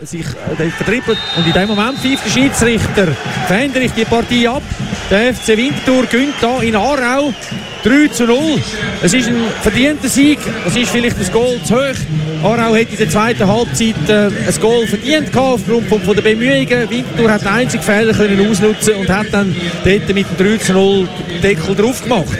und sich äh. Und in dem Moment pfeift der Schiedsrichter Fendrich die Partie ab. Der FC Winterthur gönnt da in Aarau 3 zu 0. Es ist ein verdienter Sieg. Es ist vielleicht das Goal zu hoch. Aarau hätte in der zweiten Halbzeit äh, ein Goal verdient gehabt, aufgrund von der Bemühungen. Winterthur hat den einzigen Fehler können ausnutzen und hat dann dort mit dem 3 zu 0 den Deckel drauf gemacht.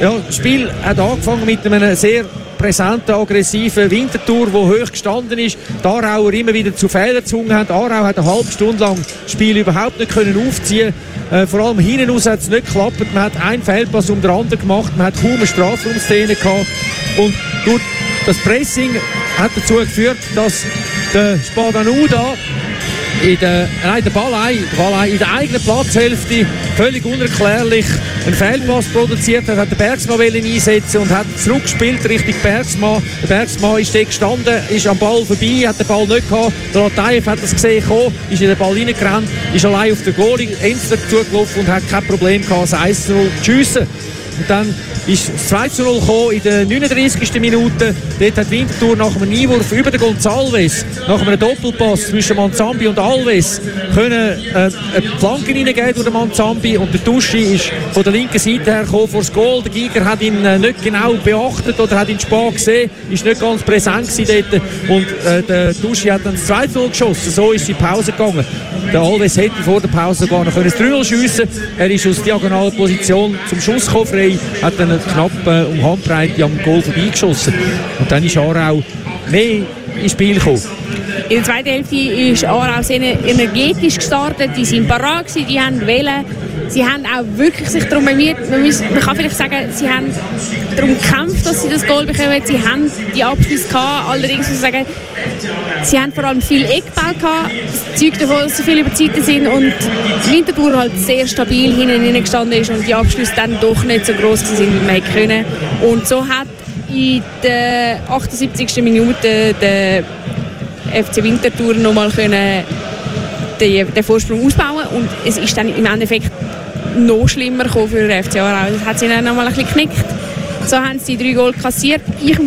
Ja, das Spiel hat angefangen mit einem sehr präsenten, aggressiven Wintertour, der hoch gestanden ist. Die Aarauer immer wieder zu Fehlern gezwungen haben. Aarau hat eine halbe Stunde lang das Spiel überhaupt nicht können aufziehen äh, Vor allem hinten raus hat es nicht geklappt. Man hat einen Fehlpass um den anderen gemacht. Man hat kaum eine Strafraumszene gehabt. Und durch das Pressing hat dazu geführt, dass der Spadanu da in der, nein, der Ballei, Ballei in der eigenen Platzhälfte völlig unerklärlich einen Fehlpass produziert hat, hat den Bergsmann einsetzen und hat zurückgespielt Richtung Bergsmann. Der Bergsmann ist dort gestanden, ist am Ball vorbei, hat den Ball nicht gehabt. Der Lataif hat das gesehen, gekommen, ist in den Ball reingerannt, ist allein auf der Goalie, Enster zugelaufen und hat kein Problem gehabt, das 1 0 zu schiessen. Und dann ist das 2 zu 0 gekommen in der 39. Minute. Dort hat Winterthur nach einem Einwurf über den Gonzalves, nach einem Doppelpass zwischen Manzambi und Alves, können äh, eine Flanke reingeben durch den Manzambi und der Duschi ist von der linken Seite her gekommen vor das Goal. Der Giger hat ihn äh, nicht genau beachtet oder hat ihn spät gesehen, ist nicht ganz präsent dort und äh, der Duschi hat dann das 2 0 geschossen. So ist die Pause gegangen. Der Alves hätte vor der Pause sogar noch das 3 schiessen Er ist aus diagonaler Position zum Schuss gekommen, frei, hat dann knapp äh, um Handbreite am Goal vorbeigeschossen. Und dann ist Aarau mehr ins Spiel gekommen. In der zweiten Hälfte ist Aarau sehr energetisch gestartet. Die sind parat die haben wählen. Sie haben auch wirklich sich darum bemüht. Man, muss, man kann vielleicht sagen, sie haben darum gekämpft, dass sie das Goal bekommen. Sie haben die Abschlüsse gehabt. Allerdings muss ich sagen, sie haben vor allem viel Eckball gehabt. Das zeugt davon, dass sie viel über die Seite sind und Winterthur halt sehr stabil hinten gestanden ist und die Abschlüsse dann doch nicht so groß sind, wie man hätte können. Und so hat in der 78. Minute der FC Winterthur nochmal können den, den Vorsprung ausbauen und es ist dann im Endeffekt noch schlimmer für den FC Aarau. Das hat sie dann nochmal ein bisschen geknickt. So haben sie drei Goal kassiert. Ich,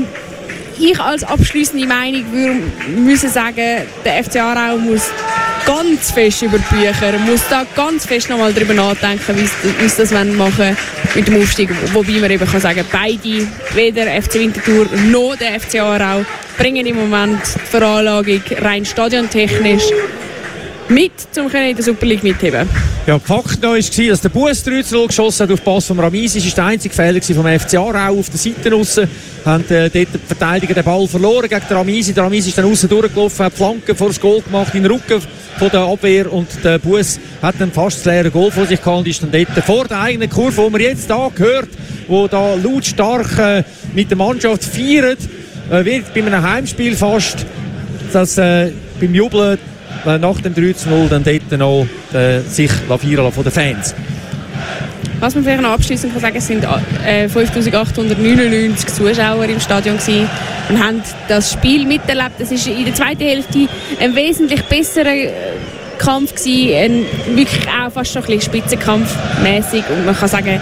ich als abschließende Meinung würde müssen sagen, der FC Aarau muss ganz fest über die Bücher, muss da ganz fest nochmal darüber nachdenken, wie sie das machen mit dem Aufstieg. Wobei man eben kann sagen, beide, weder FC Winterthur noch der FC Aarau, bringen im Moment die Veranlagung rein stadiontechnisch mit, um in der Super League mitheben. Ja, Fakt noch war, dass der Bus 3 geschossen hat auf Pass von Ramisi. Das war der einzige Fehler vom FC Aarau auf der Seite raus. Haben äh, dort die Verteidiger den Ball verloren gegen den Ramisi. Der Ramisi ist dann außen durchgelaufen, hat Flanken vor das Goal gemacht, in den Rücken von der Abwehr und der Bus hat dann fast das leere Goal vor sich gehabt und ist dann dort vor der eigenen Kurve, wo man jetzt da gehört, wo da lautstark äh, mit der Mannschaft feiert, äh, wird bei einem Heimspiel fast, dass äh, beim Jubeln nach dem 3 0 dann dort noch äh, sich lavieren von den Fans. Was man vielleicht noch abschließend kann sagen, es sind äh, 5899 Zuschauer im Stadion gewesen und haben das Spiel miterlebt. Es ist in der zweiten Hälfte ein wesentlich besserer äh, Kampf gewesen, ein, wirklich auch fast schon ein bisschen Spitzenkampfmäßig und man kann sagen,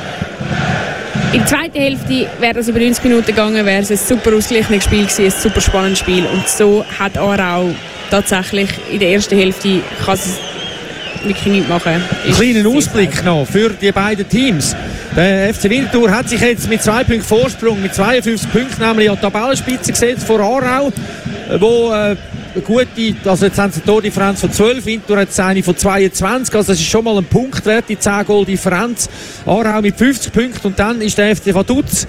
in der zweiten Hälfte wäre es über 90 Minuten gegangen, wäre es ein super ausgeglichenes Spiel gewesen, ein super spannendes Spiel und so hat Aarau tatsächlich in der ersten Hälfte kann es wirklich nicht machen. Einen kleinen Ausblick noch für die beiden Teams. Der FC Winterthur hat sich jetzt mit zwei Punkten Vorsprung, mit 52 Punkten nämlich an die Tabellenspitze gesetzt vor Aarau, wo äh, gute, also jetzt haben sie eine Tordifferenz von 12, Winterthur hat eine von 22, also das ist schon mal ein Punktwert, die 10 Goal Differenz. Aarau mit 50 Punkten und dann ist der FC Vaduz,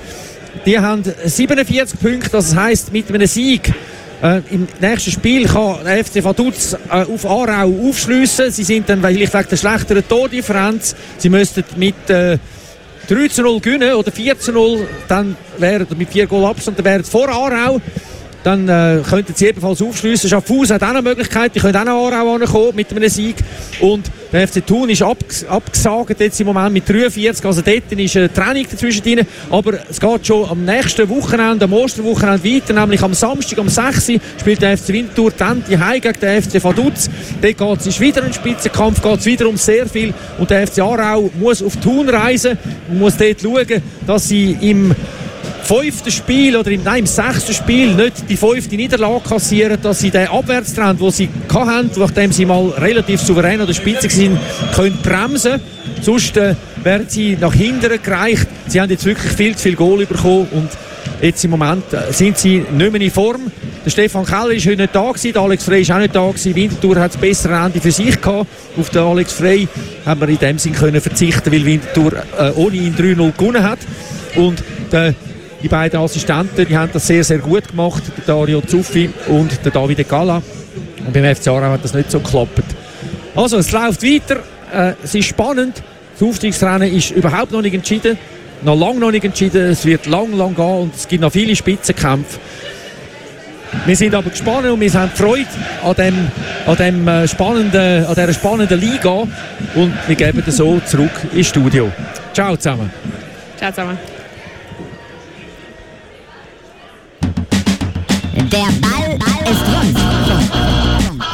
die haben 47 Punkte, das heisst mit einem Sieg äh, Im nächsten Spiel kann der FC Vaduz äh, auf Aarau aufschliessen. Sie sind dann vielleicht wegen der schlechteren Tordifferenz. Sie müssten mit äh, 3 zu 0 gewinnen oder 4 zu 0. Dann wären mit 4 Goal Abstand, wären vor Aarau dann äh, könnten sie ebenfalls aufschliessen. Schaffhausen hat auch eine Möglichkeit, die können auch noch Aarau ankommen mit einem Sieg. Und der FC Thun ist abges abgesagt jetzt im Moment mit 43, also dort ist ein Training dazwischen drin. Aber es geht schon am nächsten Wochenende, am Osterwochenende weiter, nämlich am Samstag, am 6. spielt der FC Winterthur dann die Heim gegen den FC Vaduz. Dort geht es wieder ein Spitzenkampf, geht es wieder um sehr viel. Und der FC Aarau muss auf Thun reisen und muss dort schauen, dass sie im fünften Spiel oder im, nein, im sechsten Spiel nicht die fünfte Niederlage kassieren, dass sie den Abwärtstrend, den sie hatten, nachdem sie mal relativ souverän an der Spitze sind, können bremsen. Sonst äh, werden sie nach hinten gereicht. Sie haben jetzt wirklich viel zu viel Goal bekommen und jetzt im Moment äh, sind sie nicht mehr in Form. Der Stefan Keller ist heute nicht da gewesen, der Alex Frey ist auch nicht da gewesen. Winterthur hat das bessere Ende für sich gehabt. Auf den Alex Frey haben wir in dem Sinn können verzichten, weil Winterthur äh, ohne ihn 3-0 gewonnen hat. Und der die beiden Assistenten die haben das sehr, sehr gut gemacht, der Dario Zuffi und der Davide Gala. Und beim FC Aarau hat das nicht so geklappt. Also, es läuft weiter, äh, es ist spannend. Das Aufstiegsrennen ist überhaupt noch nicht entschieden, noch lange noch nicht entschieden. Es wird lang, lang gehen und es gibt noch viele Spitzenkämpfe. Wir sind aber gespannt und wir haben Freude an, dem, an, dem äh, spannenden, an dieser spannenden Liga und wir geben das so zurück ins Studio. Ciao zusammen. Ciao zusammen. Der Ball, Ball ist rund.